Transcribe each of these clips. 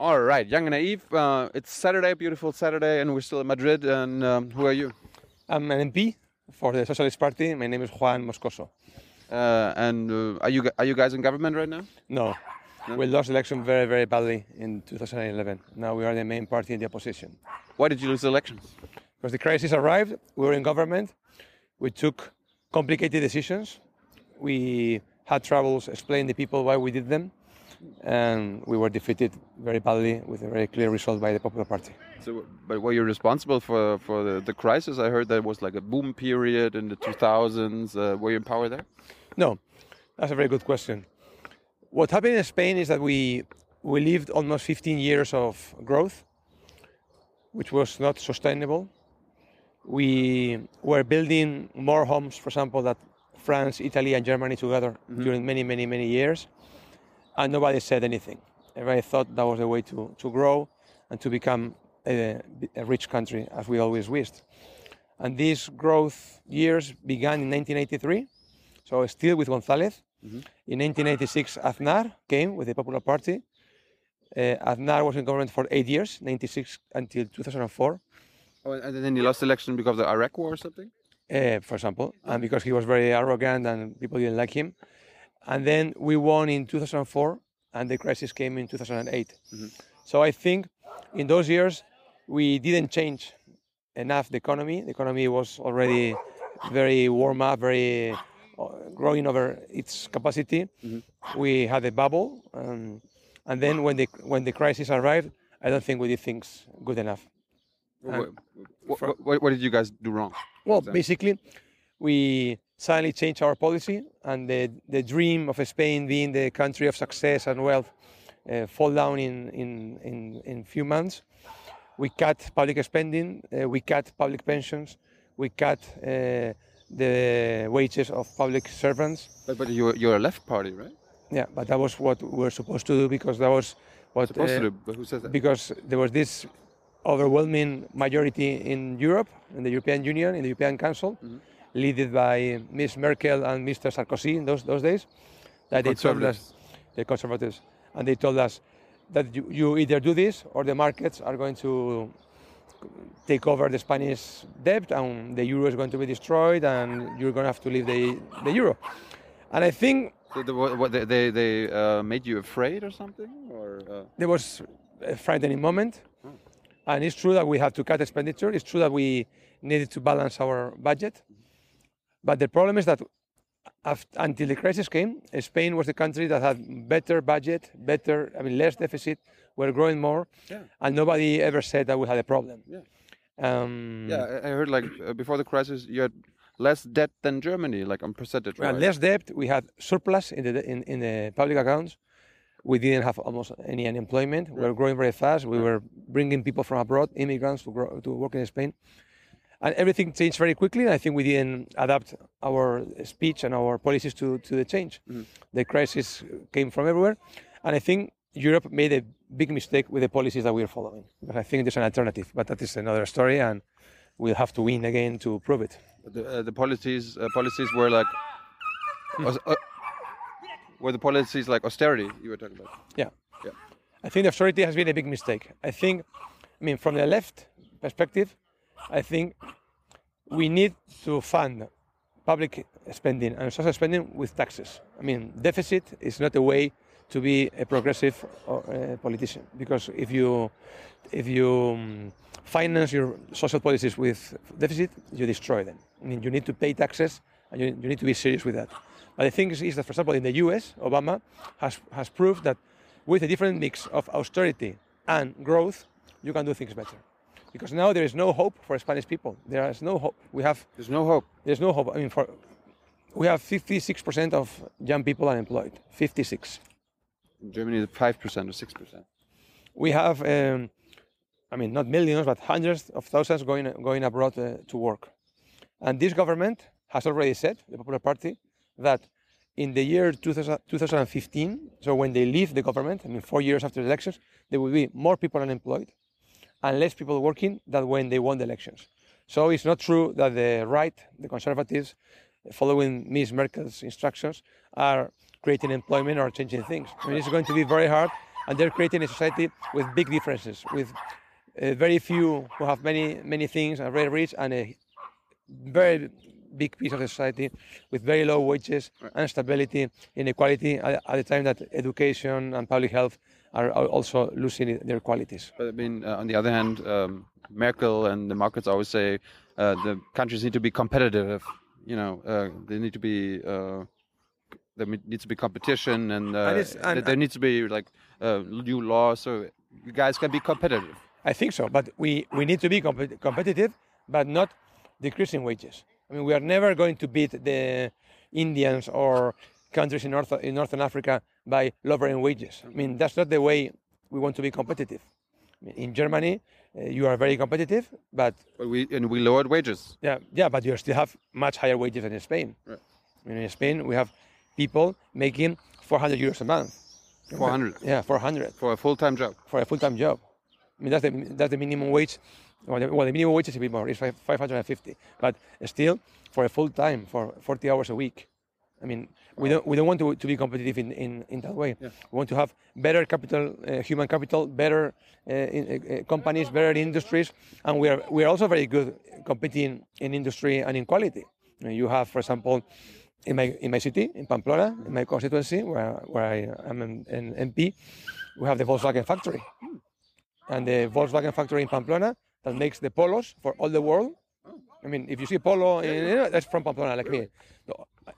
All right, Young and Naive. Uh, it's Saturday, beautiful Saturday, and we're still in Madrid. And um, who are you? I'm an MP for the Socialist Party. My name is Juan Moscoso. Uh, and uh, are you are you guys in government right now? No, we lost the election very, very badly in 2011. Now we are the main party in the opposition. Why did you lose the elections? Because the crisis arrived, we were in government, we took complicated decisions, we had troubles explaining to people why we did them, and we were defeated very badly with a very clear result by the Popular Party. So, but were you responsible for for the, the crisis? I heard there was like a boom period in the 2000s. Uh, were you in power there? No, that's a very good question. What happened in Spain is that we we lived almost 15 years of growth, which was not sustainable. We were building more homes, for example, that France, Italy, and Germany together during many, many, many years, and nobody said anything. Everybody thought that was the way to, to grow and to become a, a rich country, as we always wished. And these growth years began in 1983, so still with González. In 1986, Aznar came with the Popular Party. Uh, Aznar was in government for eight years, 96 until 2004, Oh, and then you lost the election because of the Iraq War or something. uh, for example, and because he was very arrogant and people didn't like him. And then we won in 2004, and the crisis came in 2008. So I think in those years we didn't change enough the economy. The economy was already very warm up, very uh, growing over its capacity. We had a bubble, um, and then when the when the crisis arrived, I don't think we did things good enough. What, what, what, what did you guys do wrong? Well, basically, we suddenly changed our policy, and the, the dream of Spain being the country of success and wealth uh, fall down in, in, in, in few months. We cut public spending, uh, we cut public pensions, we cut uh, the wages of public servants. But, but you're you're a left party, right? Yeah, but that was what we were supposed to do because that was what Supposed uh, to do. But who says that? because there was this overwhelming majority in Europe, in the European Union, in the European Council, led by Ms. Merkel and Mr. Sarkozy in those, those days, that they told us, the conservatives, and they told us that you, you either do this or the markets are going to take over the Spanish debt and the euro is going to be destroyed and you're going to have to leave the, the euro. And I think So the, what, they they, they uh, made you afraid or something, or uh, there was a frightening moment. And it's true that we had to cut expenditure. It's true that we needed to balance our budget. But the problem is that af- until the crisis came, Spain was the country that had better budget, better, I mean, less deficit, we were growing more, Yeah. and nobody ever said that we had a problem. Yeah. Um, yeah? I heard like uh, before the crisis you had less debt than Germany, like on percentage. We had wise. less debt. We had surplus in the in, in the public accounts. We didn't have almost any unemployment. We were growing very fast. We were bringing people from abroad, immigrants, to grow, to work in Spain, and everything changed very quickly. And I think we didn't adapt our speech and our policies to, to the change. The crisis came from everywhere, and I think Europe made a big mistake with the policies that we are following. But I think there's an alternative, but that is another story, and we'll have to win again to prove it. The, uh, the policies uh, policies were like uh, were the policies like austerity you were talking about. Yeah. Yeah. I think the austerity has been a big mistake. I think, I mean, from the left perspective, I think we need to fund public spending and social spending with taxes. I mean, deficit is not a way to be a progressive uh, politician because if you if you um, finance your social policies with deficit, you destroy them. I mean, you need to pay taxes and you, you need to be serious with that. But the thing is, is that, for example, in the US, Obama has, has proved that with a different mix of austerity and growth, you can do things better. Because now there is no hope for Spanish people. There is no hope. We have There's no hope. there's no hope. I mean, for we have 56% of young people unemployed. 56. In Germany, five percent or six percent. We have, um, I mean, not millions, but hundreds of thousands going going abroad uh, to work. And this government has already said, the Popular Party, that in the year 2000, 2015, so when they leave the government, I mean, four years after the elections, there will be more people unemployed and less people working than when they won the elections. So it's not true that the right, the conservatives, following Ms. Merkel's instructions, are creating employment or changing things. I mean, it's going to be very hard and they're creating a society with big differences, with uh, very few who have many many things and very rich, and a very big piece of the society with very low wages, instability, inequality. At, at the time that education and public health are, are also losing their qualities. But I mean, uh, on the other hand, um, Merkel and the markets always say uh, the countries need to be competitive. You know, uh, they need to be. Uh, there needs to be competition, and, uh, And and- there needs to be like uh, new laws, so you guys can be competitive. I think so, but we, we need to be compet- competitive, but not decreasing wages. I mean, we are never going to beat the Indians or countries in North in Northern Africa by lowering wages. I mean, that's not the way we want to be competitive. In Germany, uh, you are very competitive, but But we and we lowered wages. yeah, yeah, but you still have much higher wages than in Spain. Right. I mean, in Spain, we have people making 400 euros a month. 400 Yeah, 400 for a full-time job. for a full-time job. I mean, that's the, that's the minimum wage. Well the, well, the minimum wage is a bit more, it's five- 550. But still, for a full-time, for 40 hours a week. I mean, we don't, we don't want to, to be competitive in, in, in that way. We want to have better capital, uh, human capital, better uh, in, uh, uh, companies, better industries, and we are, we are also very good competing in industry and in quality. You have, for example, in my, in my city, in Pamplona, in my constituency, where, where I am an, an MP, we have the Volkswagen factory and the Volkswagen factory in Pamplona that makes the polos for all the world. I mean, if you see polo, you know, that's from Pamplona, like me.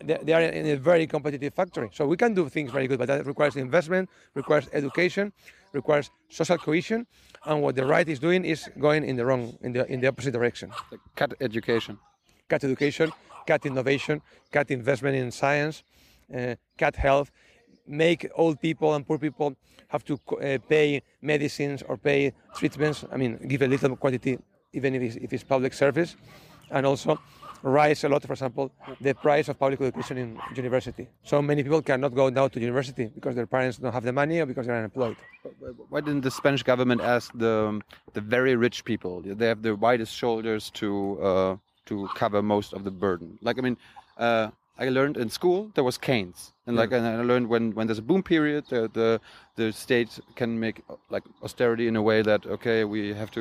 They, they are in a very competitive factory, so we can do things very good, but that requires investment, requires education, requires social cohesion, and what the right is doing is going in the wrong, in the in the opposite direction. Cut education. Cut education, cut innovation, cut investment in science, uh, cut health, make old people and poor people have to uh, pay medicines or pay treatments. I mean, give a little quantity, even if it's, if it's public service, and also rise a lot, for example, the price of public education in university. So many people cannot go now to university because their parents don't have the money or because they're unemployed. Why didn't the Spanish government ask the the very rich people? They have the widest shoulders to uh, to cover most of the burden. Like I mean, uh, I learned in school there was Keynes, and like and I learned when when there's a boom period, the the, the state can make like austerity in a way that okay we have to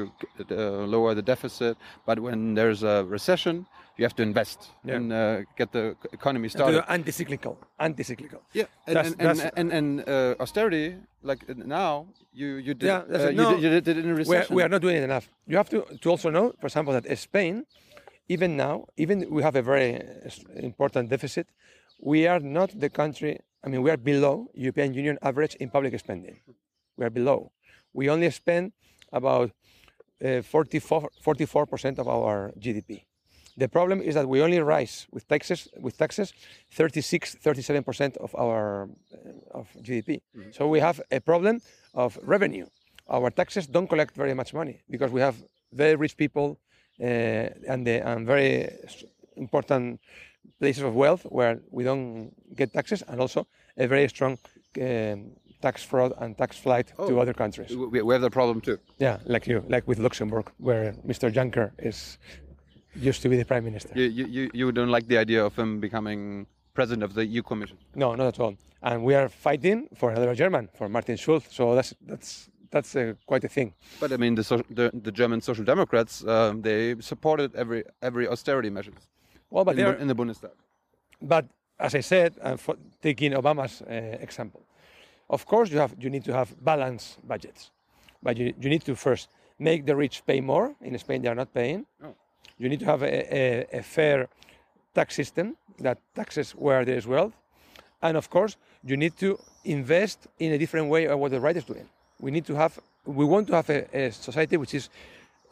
uh, lower the deficit, but when there's a recession, you have to invest Yeah. and uh, get the economy started. anti-cyclical, anti-cyclical. Yeah, and That's- and, and, that's- and, and uh, austerity, like now, you you did Yeah, uh, it. you, No, did, you did it in a we are, recession. we are not doing it enough. You have to, to also know, for example, that Spain, even now, even we have a very uh, important deficit, we are not the country, I mean, we are below European Union average in public spending. We are below. We only spend about uh, 44, 44% of our GDP. The problem is that we only rise with taxes, with taxes 36, 37% of our uh, of GDP. So we have a problem of revenue. Our taxes don't collect very much money because we have very rich people and, the, and very important places of wealth where we don't get taxes, and also a very strong um, tax fraud and tax flight to Oh. other countries. we, have the problem too. Yeah, like you, like with Luxembourg, where Mr. Juncker is used to be the prime minister. You, you you you don't like the idea of him becoming president of the EU Commission. No, not at all. And we are fighting for another German, for Martin Schulz. So that's that's that's uh, quite a thing. But I mean, the so, the, the German Social Democrats um, they supported every every austerity measures Well, but in, in the Bundestag. but as I said, uh, for taking Obama's uh, example, of course you have you need to have balanced budgets, but you, you need to first make the rich pay more. In Spain, they are not paying. Oh. You need to have a, a, a fair tax system that taxes where there is wealth, and of course you need to invest in a different way of what the right is doing. We need to have we want to have a, a society which is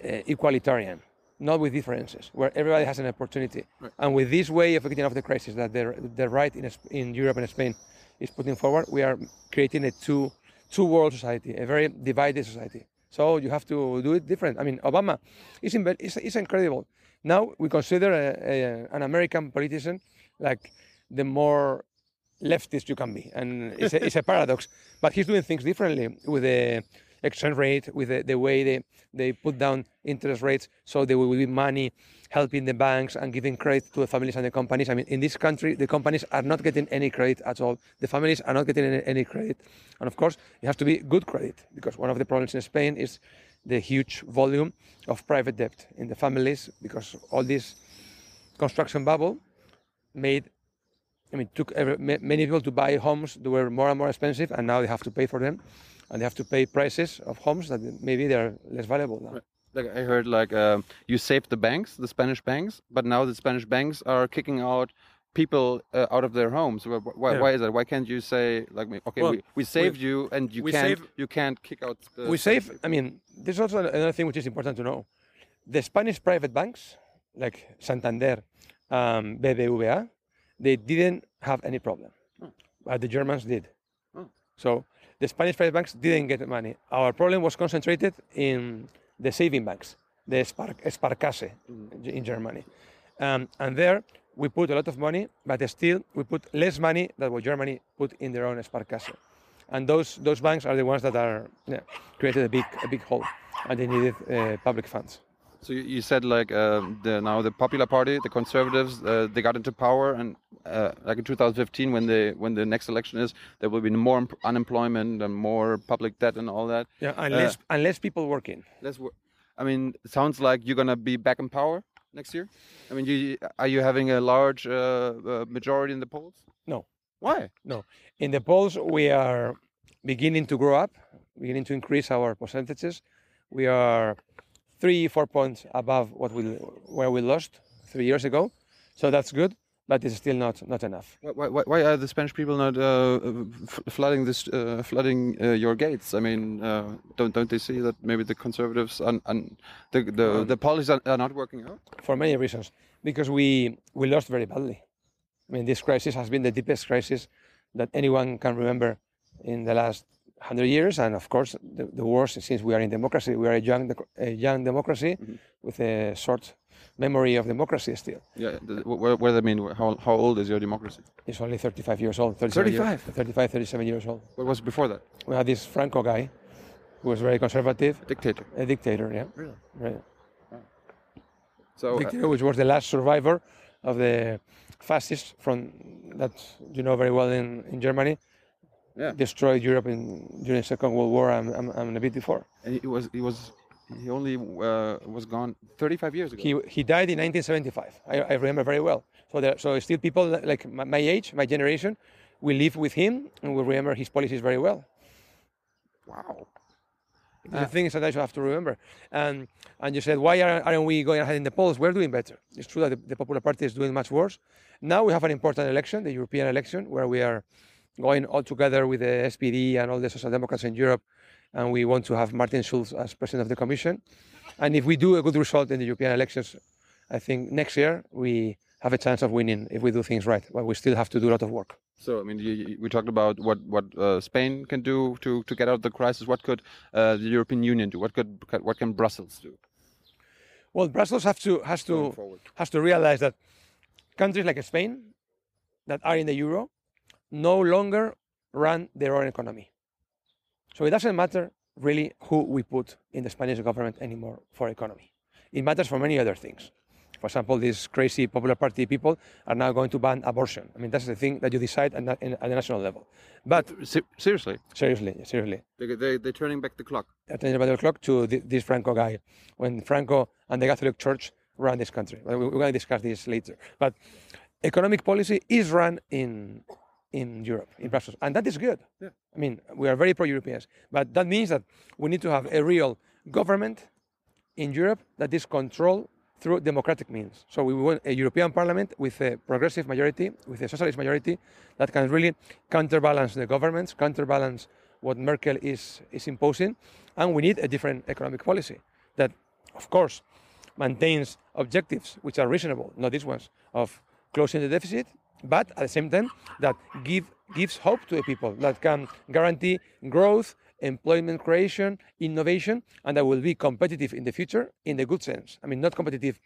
uh, equalitarian, not with differences, where everybody has an opportunity. And with this way of getting off the crisis that the, the right in, in Europe and Spain is putting forward, we are creating a two, two world society, a very divided society. So you have to do it different. I mean, Obama is, inve- is, is incredible. Now we consider a, a, an American politician like the more leftist you can be, and it's a, it's a paradox. But he's doing things differently with the exchange rate, with the, the way they, they put down interest rates, so there will be money helping the banks and giving credit to the families and the companies. I mean, in this country, the companies are not getting any credit at all. The families are not getting any, any credit. And of course, it has to be good credit because one of the problems in Spain is the huge volume of private debt in the families because all this construction bubble made I mean, took every, many people to buy homes that were more and more expensive, and now they have to pay for them, and they have to pay prices of homes that maybe they are less valuable now. Like I heard, like um, you saved the banks, the Spanish banks, but now the Spanish banks are kicking out people uh, out of their homes. Why, yeah. why, is that? Why can't you say like, okay, well, we, we saved we, you, and you can't save, you can't kick out? we save. I mean, there's also another thing which is important to know: the Spanish private banks, like Santander, um, BBVA, they didn't have any problem, oh. but the Germans did. Oh. So the Spanish private banks didn't get money. Our problem was concentrated in the saving banks, the Sparkasse mm. in Germany. Um, and there we put a lot of money, but still we put less money than what Germany put in their own Sparkasse. And those, those banks are the ones that are yeah, created a big, a big hole and they needed uh, public funds. So you said like uh, the, now the Popular Party, the Conservatives, uh, they got into power, and uh, like in 2015, when the when the next election is, there will be more unemployment and more public debt and all that. Yeah, unless uh, unless people working. Less wor I mean, it sounds like you're gonna be back in power next year. I mean, you, are you having a large uh, uh, majority in the polls? No. Why? No. In the polls, we are beginning to grow up, beginning to increase our percentages. We are three, four points above what we where we lost three years ago. So that's good, but it's still not not enough. Why, why, why are the Spanish people not uh, flooding this uh, flooding uh, your gates? I mean, uh, don't don't they see that maybe the conservatives and, and the the, um, the policies are, are not working out? For many reasons, because we we lost very badly. I mean, this crisis has been the deepest crisis that anyone can remember in the last 100 years, and of course, the, the worst since we are in democracy. We are a young, a young democracy mm-hmm. with a short memory of democracy still. Yeah, what, what does that mean? How, how old is your democracy? It's only 35 years old. 35? Years, 35, 37 years old. What was before that? We had this Franco guy who was very conservative. A dictator. A dictator, yeah. Really? Right. So, uh, dictator, uh, which was the last survivor of the fascists from that you know very well in, in Germany yeah. destroyed Europe in, during the Second World War and, and, and a bit before. And he was he was he only uh, was gone 35 years ago. He he died in 1975. I, I remember very well. So there, so still people like my, my age, my generation, we live with him and we remember his policies very well. Wow. The uh, thing is that you have to remember. And and you said, why aren't we going ahead in the polls? We're doing better. It's true that the, the Popular Party is doing much worse. Now we have an important election, the European election, where we are going all together with the SPD and all the Social Democrats in Europe, and we want to have Martin Schulz as president of the Commission. And if we do a good result in the European elections, I think next year we have a chance of winning if we do things right. But we still have to do a lot of work. So, I mean, you, we talked about what what uh, Spain can do to, to get out of the crisis. What could uh, the European Union do? What could what can Brussels do? Well, Brussels has to has to has to realize that countries like Spain that are in the euro no longer run their own economy. So it doesn't matter really who we put in the Spanish government anymore for economy. It matters for many other things. For example, these crazy Popular Party people are now going to ban abortion. I mean, that's the thing that you decide at, at the national level. But seriously, seriously, seriously, they, they, they're turning back the clock. They're turning back the clock to this Franco guy. When Franco and the Catholic Church ran this country, we're going to discuss this later. But economic policy is run in in Europe, in Brussels. And that is good. Yeah. I mean, we are very pro Europeans. But that means that we need to have a real government in Europe that is controlled through democratic means. So we want a European Parliament with a progressive majority, with a socialist majority that can really counterbalance the governments, counterbalance what Merkel is, is imposing. And we need a different economic policy that, of course, maintains objectives which are reasonable, not these ones, of closing the deficit but at the same time that give, gives hope to the people that can guarantee growth, employment creation, innovation, and that will be competitive in the future in the good sense. I mean, not competitive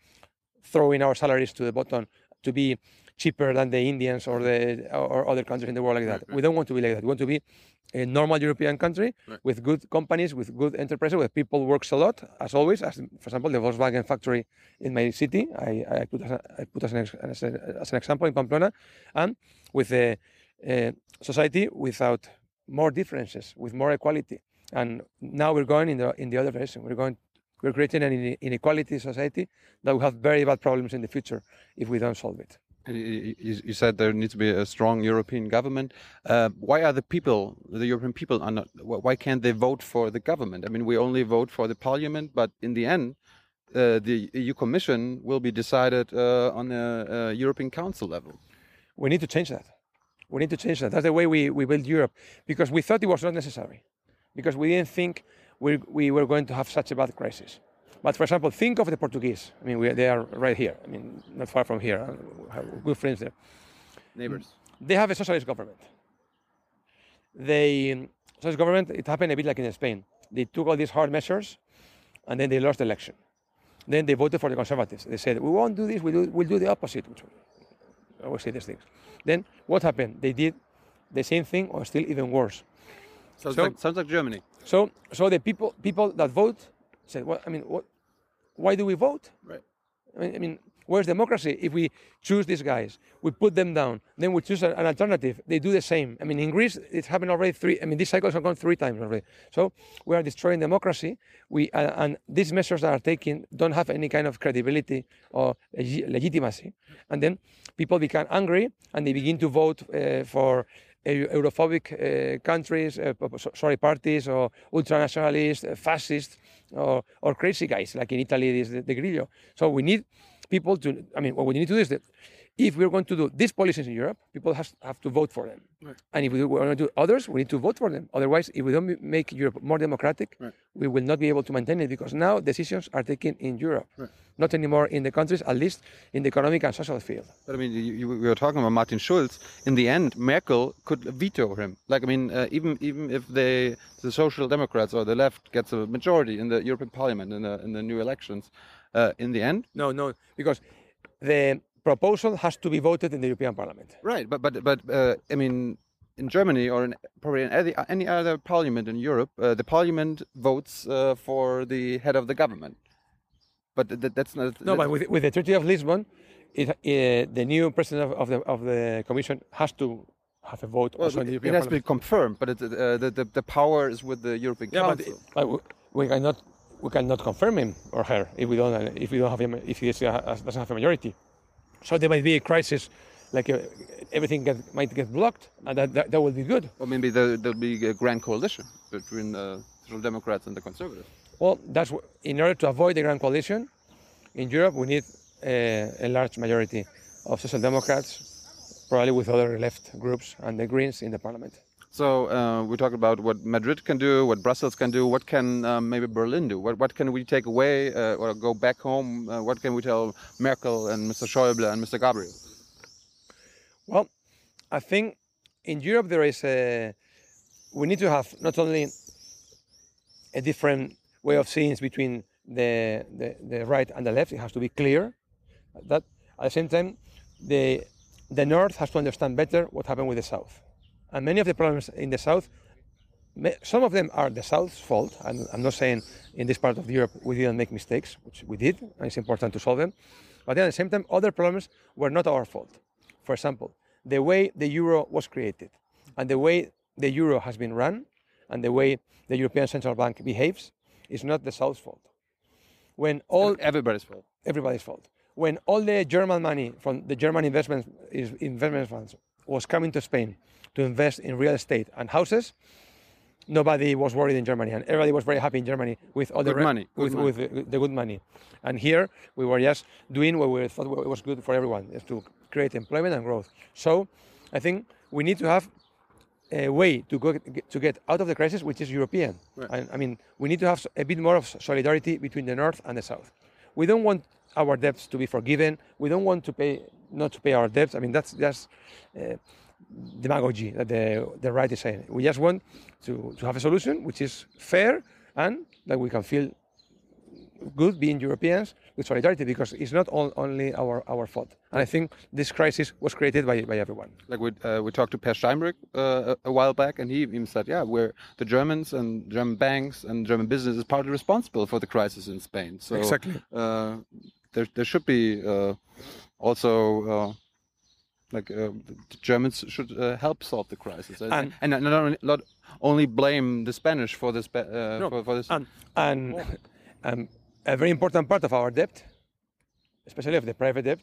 throwing our salaries to the bottom to be cheaper than the Indians or the or other countries in the world like that. We don't want to be like that. We want to be a normal European country Right. with good companies, with good enterprises, where people works a lot, as always. As for example, the Volkswagen factory in my city, I, I put as, a, I put as an, as, a, as an example in Pamplona, and with a, a uh, society without more differences, with more equality. And now we're going in the in the other direction. We're going we're creating an inequality society that will have very bad problems in the future if we don't solve it. You said there needs to be a strong European government. Uh, why are the people, the European people, are not? Why can't they vote for the government? I mean, we only vote for the parliament, but in the end, uh, the EU Commission will be decided uh, on the uh, European Council level. We need to change that. We need to change that. That's the way we, we built Europe because we thought it was not necessary, because we didn't think we, we were going to have such a bad crisis. But for example, think of the Portuguese. I mean, we, they are right here. I mean, not far from here. uh, We have good friends there. Neighbors. They have a socialist government. They socialist government. It happened a bit like in Spain. They took all these hard measures, and then they lost the election. Then they voted for the conservatives. They said, "We won't do this. We do, we'll do the opposite." Which I always say these things. Then what happened? They did the same thing, or still even worse. Sounds, So- like, sounds like Germany. So, so the people people that vote said, "Well, I mean, what? Why do we vote? Right. I mean, I mean, where's democracy? If we choose these guys, we put them down, then we choose an alternative. They do the same. I mean, in Greece, it's happened already three. I mean, these cycles have gone three times already. So we are destroying democracy. We uh, and these measures that are taken don't have any kind of credibility or legi- legitimacy. And then people become angry and they begin to vote uh, for. Eu- Europhobic uh, countries, so- sorry, parties, or ultranationalists, uh, fascists, or, or crazy guys like in Italy, this the, the Grillo. So we need people to. I mean, what we need to do is that if we're going to do these policies in Europe, people has, have to vote for them. And if we want to do others, we need to vote for them. Otherwise, if we don't make Europe more democratic, Right. we will not be able to maintain it because now decisions are taken in Europe, not anymore in the countries, at least in the economic and social field. But I mean, you, you, we were talking about Martin Schulz. In the end, Merkel could veto him. Like, I mean, uh, even even if they, the Social Democrats or the left gets a majority in the European Parliament in the in the new elections, uh, in the end, No, no, because the proposal has to be voted in the European Parliament. right? But but but uh, I mean, in Germany or in probably in any, any other parliament in Europe, uh, the parliament votes uh, for the head of the government. But th- that's not. No, but with, with the Treaty of Lisbon, it, uh, the new president of, of the of the Commission has to have a vote well, also in the it European has to be confirmed, but it, uh, the, the the power is with the European Yeah, but, Council. but we- we cannot we cannot confirm him or her if we don't if we don't have him if he uh, doesn't have a majority. So there might be a crisis, like uh, everything get, might get blocked, and that, that, that will be good. Or maybe there, there'll be a grand coalition between the Social Democrats and the Conservatives. Well, that's in order to avoid the grand coalition in Europe, we need uh, a large majority of social democrats, probably with other left groups and the Greens in the parliament. So uh, we talked about what Madrid can do, what Brussels can do. What can um, maybe Berlin do? What, what can we take away uh, or go back home? Uh, what can we tell Merkel and Mr. Schäuble and Mr. Gabriel? Well, I think in Europe there is a. We need to have not only a different way of seeing between the, the, the right and the left, it has to be clear. That at the same time, the, the North has to understand better what happened with the South. And many of the problems in the South, some of them are the South's fault. And I'm not saying in this part of Europe we didn't make mistakes, which we did, and it's important to solve them. But then at the same time, other problems were not our fault. For example, the way the euro was created and the way the euro has been run and the way the European Central Bank behaves is not the South's fault. When all Everybody's fault. everybody's fault. When all the German money from the German investment is- investment funds was coming to Spain to invest in real estate and houses, nobody was worried in Germany, and everybody was very happy in Germany with all the re- money, with, money. with the, the good money. And here we were just doing what we thought was good for everyone, is to create employment and growth. So I think we need to have a way to go to get out of the crisis, which is European. Right. And, I mean, we need to have a bit more of solidarity between the north and the south. We don't want our debts to be forgiven. We don't want to pay not to pay our debts. I mean, that's just uh, demagogy that the the right is saying. We just want to, to have a solution which is fair and that we can feel good being Europeans with solidarity because it's not all, only our, our fault. And I think this crisis was created by, by everyone. Like we uh, we talked to Peer Steinbrück uh, a while back, and he even said, "Yeah, we're the Germans and German banks and German business is partly responsible for the crisis in Spain." So Exactly. Uh, there there should be uh, also. Like uh, the Germans should uh, help solve the crisis, and, And- and not, only, not only blame the Spanish for this. Uh, No, for, for this. And, and um, a very important part of our debt, especially of the private debt,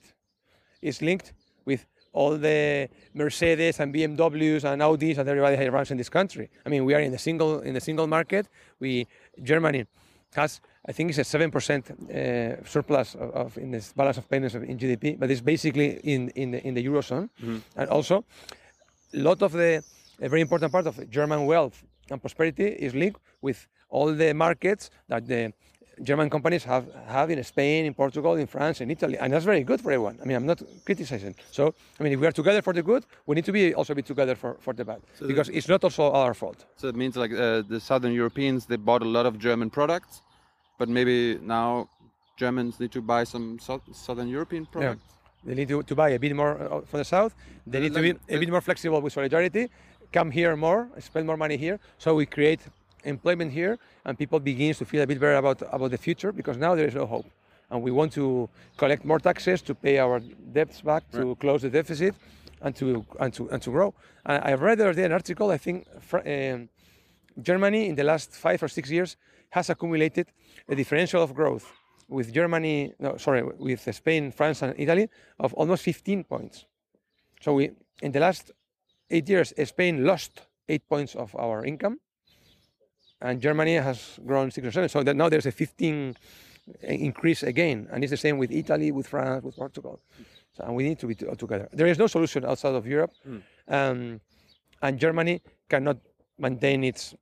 is linked with all the Mercedes and BMWs and Audis and everybody that runs in this country. I mean, we are in the single in the single market. We Germany has, I think, it's a seven percent uh, surplus of, of in this balance of payments of, in GDP, but it's basically in in the, in the eurozone, and also a lot of the a very important part of German wealth and prosperity is linked with all the markets that the German companies have have in Spain, in Portugal, in France, in Italy, and that's very good for everyone. I mean, I'm not criticizing. So, I mean, if we are together for the good, we need to be also be together for, for the bad, because it's not also our fault. So it means like uh, the Southern Europeans they bought a lot of German products, but maybe now Germans need to buy some so Southern European products. Yeah. They need to, to buy a bit more uh, from the south. They need to be a bit more flexible with solidarity. Come here more, spend more money here. So we create employment here, and people begins to feel a bit better about about the future because now there is no hope, and we want to collect more taxes to pay our debts back, to close the deficit, and to and to and to grow. And I read the other day an article. I think. Um, Germany in the last five or six years has accumulated a differential of growth with Germany, no, sorry, with Spain, France, and Italy of almost 15 points. So we, in the last eight years, Spain lost eight points of our income, and Germany has grown six or seven. So that now there's a 15 increase again, and it's the same with Italy, with France, with Portugal. So, and we need to be together. There is no solution outside of Europe, um, and Germany cannot maintain its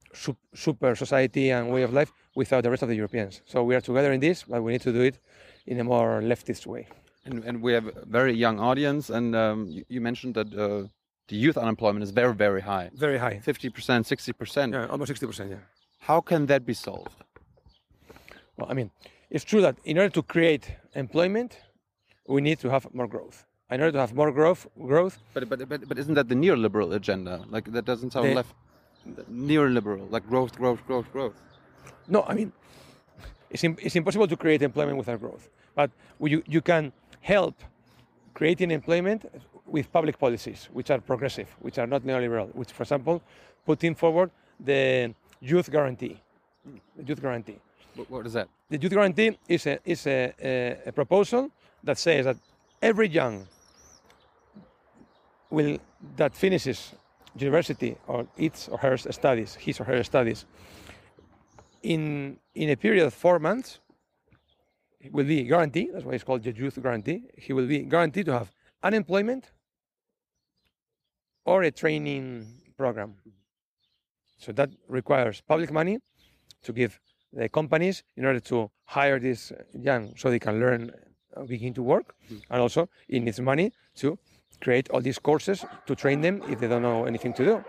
super society and way of life without the rest of the Europeans. So we are together in this, but we need to do it in a more leftist way. And, and we have a very young audience, and um, you, you mentioned that uh, the youth unemployment is very very high, Very high. fifty percent, sixty percent. Yeah, almost 60%. Yeah. How can that be solved? Well, I mean, it's true that in order to create employment, we need to have more growth. In order to have more growth, growth, But but but, but isn't that the neoliberal agenda? Like that doesn't sound The- left. Neoliberal, like growth, growth, growth, growth. no, I mean, it's, it's impossible to create employment without growth. But you, you can help creating employment with public policies, which are progressive, which are not neoliberal, which, for example, putting forward the youth guarantee. The youth guarantee. What, what is that? The youth guarantee is a, is a, a, a proposal that says that every young will that finishes university or its or her studies, his or her studies, in in a period of four months, he will be guaranteed. That's why it's called the youth guarantee. He will be guaranteed to have unemployment or a training program. So that requires public money to give the companies in order to hire these young so they can learn, uh, begin to work, and also it needs money to create all these courses to train them if they don't know anything to do.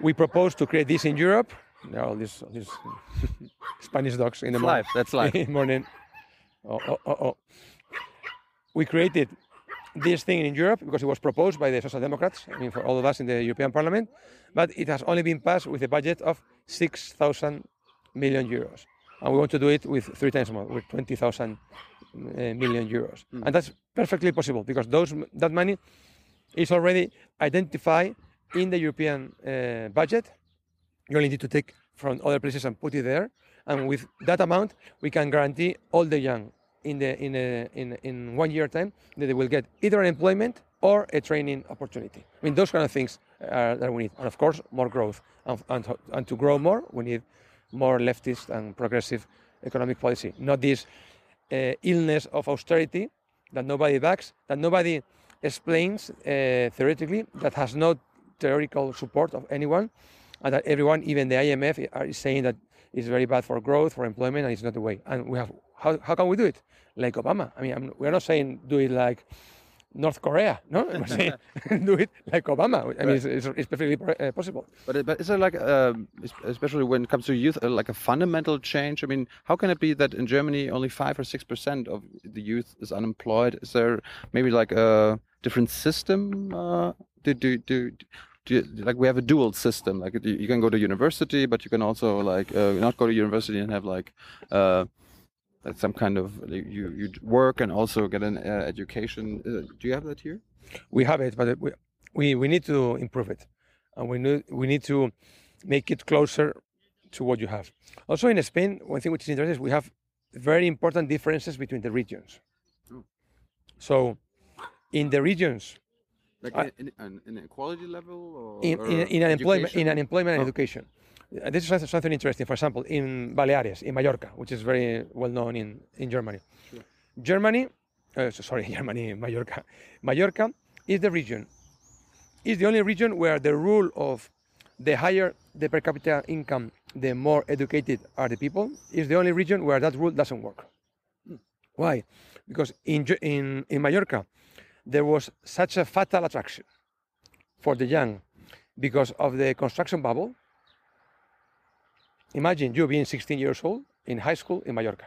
We propose to create this in Europe. There are all these, all these Spanish dogs in the morning. life. That's life. morning. Oh, oh, oh, oh. We created this thing in Europe because it was proposed by the Social Democrats, I mean, for all of us in the European Parliament, but it has only been passed with a budget of 6,000 million euros. And we want to do it with three times more, with 20,000 uh, million euros. And that's perfectly possible because those, that money is already identified in the European uh, budget. You only need to take from other places and put it there. And with that amount, we can guarantee all the young in the in a, in in one year time that they will get either an employment or a training opportunity. I mean, those kind of things are, that we need, and of course, more growth. And, and, to- and to grow more, we need more leftist and progressive economic policy, not this illness of austerity that nobody backs, that nobody explains uh, theoretically, that has no theoretical support of anyone, and that everyone, even the IMF, are- saying that it's very bad for growth, for employment, and it's not the way. And we have how, how can we do it? Like Obama. I mean, I'm, we're not saying do it like North Korea, no? do it like Obama. I mean, it's, it's, it's perfectly uh, possible. But, but is there like, um, especially when it comes to youth, uh, like a fundamental change? I mean, how can it be that in Germany only five or six percent of the youth is unemployed? Is there maybe like a different system? Uh, do, do, do, do like we have a dual system? Like you you can go to university, but you can also like uh, not go to university and have like. Uh, like some kind of you you work and also get an uh, education. Uh, do you have that here? We have it, but we, we, we need to improve it. And we need, we need to make it closer to what you have. Also in Spain, one thing which is interesting is we have very important differences between the regions. Oh. So in the regions, Like in, in, in equality level or in, or in, in unemployment, in education? unemployment and Oh. education. Uh, This is something- interesting. For example, in Baleares, in Mallorca, which is very well known in, in Germany. Sure. Germany, uh, so- sorry, Germany, Mallorca. Mallorca is the region, is the only region where the rule of the higher the per capita income, the more educated are the people, is the only region where that rule doesn't work. Why? Because in, in, in Mallorca, there was such a fatal attraction for the young because of the construction bubble. Imagine you being 16 years old in high school in Mallorca.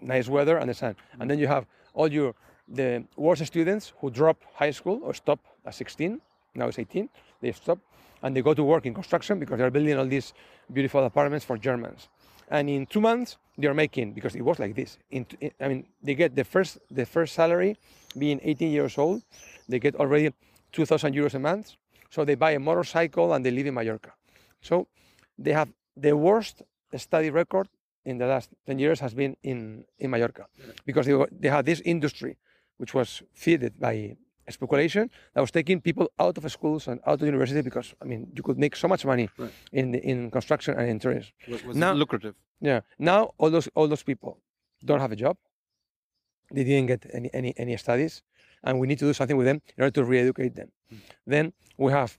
Nice weather and the sun. And then you have all your the worst students who drop high school or stop at 16, now it's 18, they stop and they go to work in construction because they're building all these beautiful apartments for Germans. And in two months, they're making because it was like this. In- I mean, they get the first the first salary, being 18 years old, they get already 2,000 euros a month. So they buy a motorcycle and they live in Mallorca. So they have the worst study record in the last 10 years has been in, in Mallorca because they, were- they had this industry which was fed by speculation that was taking people out of schools and out of university because I mean you could make so much money Right. in the, in construction and in tourism. Was, was Now- it lucrative? Yeah. Now all those all those people don't have a job. They didn't get any any, any studies, and we need to do something with them in order to re-educate them. Hmm. Then we have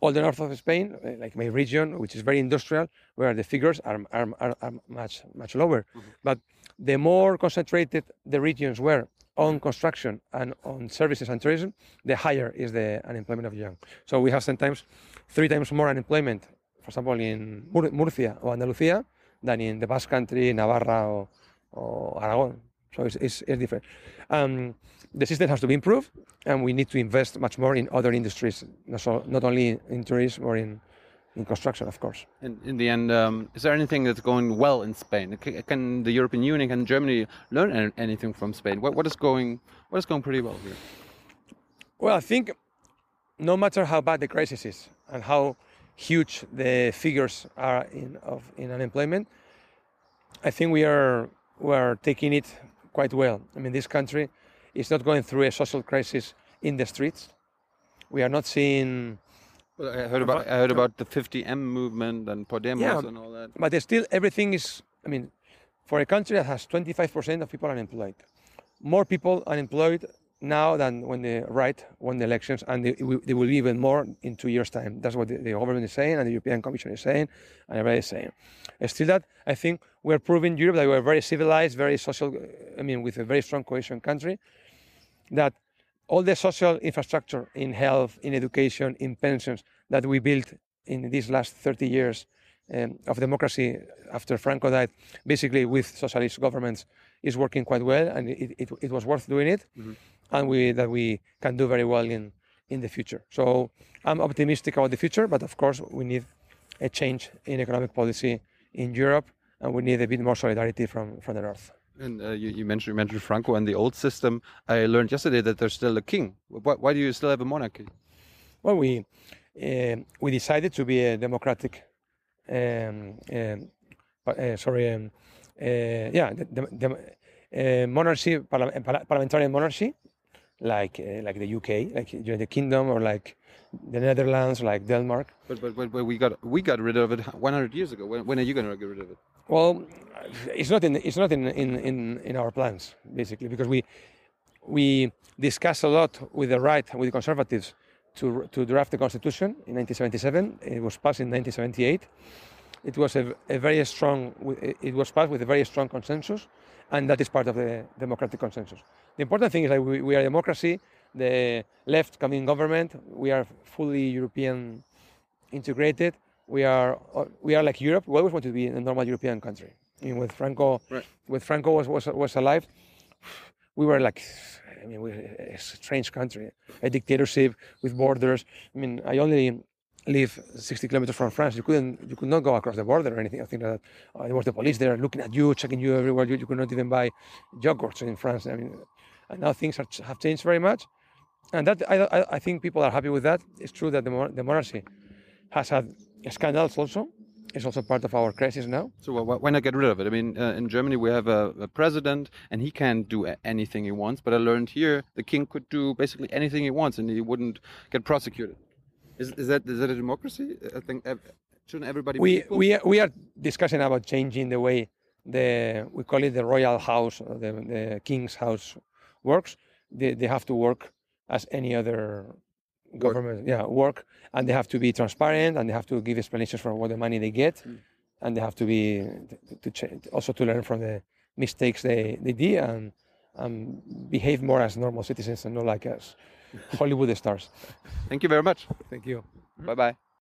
all the north of Spain, uh, like my region, which is very industrial, where the figures are are, are, are much much lower. But the more concentrated the regions were on construction and on services and tourism, the higher is the unemployment of young. So we have sometimes three times more unemployment, for example, in Mur- Murcia or Andalucía than in the Basque Country, Navarra or, or Aragon. So it's, it's, it's different. Um, the system has to be improved, and we need to invest much more in other industries, not, so, not only in tourism or in, in construction, of course. In, in the end, um, is there anything that's going well in Spain? Can, can the European Union, and Germany learn anything from Spain? What, what is going what is going pretty well here? Well, I think no matter how bad the crisis is and how huge the figures are in of in unemployment, I think we are we are taking it quite well. I mean, this country is not going through a social crisis in the streets. We are not seeing, Well, I heard about I heard about the 15M movement and Podemos Yeah. and all that. but still everything is. I mean, for a country that has 25% of people unemployed, more people unemployed now than when the right won the elections, and they, will- they will be even more in two years' time. That's what the, the government is saying, and the European Commission is saying, and everybody is saying. Still, that I think we're proving Europe that we're very civilized, very social. I mean, with a very strong cohesion country, that all the social infrastructure in health, in education, in pensions that we built in these last 30 years um, of democracy after Franco died, basically with socialist governments, is working quite well, and it, it, it was worth doing it, and we that we can do very well in in the future. So I'm optimistic about the future, but of course we need a change in economic policy in Europe, and we need a bit more solidarity from from the north. And uh, you, you mentioned you mentioned Franco and the old system. I learned yesterday that there's still a king. Why, why do you still have a monarchy? Well, we uh, we decided to be a democratic, um, um, uh, sorry, um, uh, yeah, the, the, the, uh, monarchy, parla- parliamentary monarchy, like uh, like the UK, like United Kingdom, or like the Netherlands, like Denmark. But, but, but, but we got we got rid of it 100 years ago. When, when are you going to get rid of it? Well, it's not in it's not in in, in, in our plans basically because we we discussed a lot with the right with the conservatives to to draft the constitution in 1977. It was passed in 1978, it was a, a very strong, it was passed with a very strong consensus, and that is part of the democratic consensus. The important thing is that we, we are a democracy, the left coming government, we are fully European integrated, we are, we are like Europe, we always want to be a normal European country. I mean, with Franco, right. with Franco was, was, was alive, we were like I mean, we, a strange country, a dictatorship with borders. I mean, I only live 60 kilometers from France. You couldn't, you could not go across the border or anything. I think that uh, there was the police there looking at you, checking you everywhere. You, you could not even buy yogurts in France. I mean, and now things are, have changed very much, and that I, I, think people are happy with that. It's true that the, the monarchy has had scandals also, It's also part of our crisis now. So why not get rid of it? I mean, uh, in Germany we have a, a, president, and he can't do anything he wants. But I learned here the king could do basically anything he wants, and he wouldn't get prosecuted. Is, is that is that a democracy? I think shouldn't everybody? We we we are discussing about changing the way the we call it the royal house, the the king's house works. They they have to work as any other government work. yeah work and they have to be transparent and they have to give explanations for what the money they get mm. and they have to be to, to also to learn from the mistakes they, they did and, and behave more as normal citizens and not like as hollywood stars. Thank you very much. Thank you. Bye bye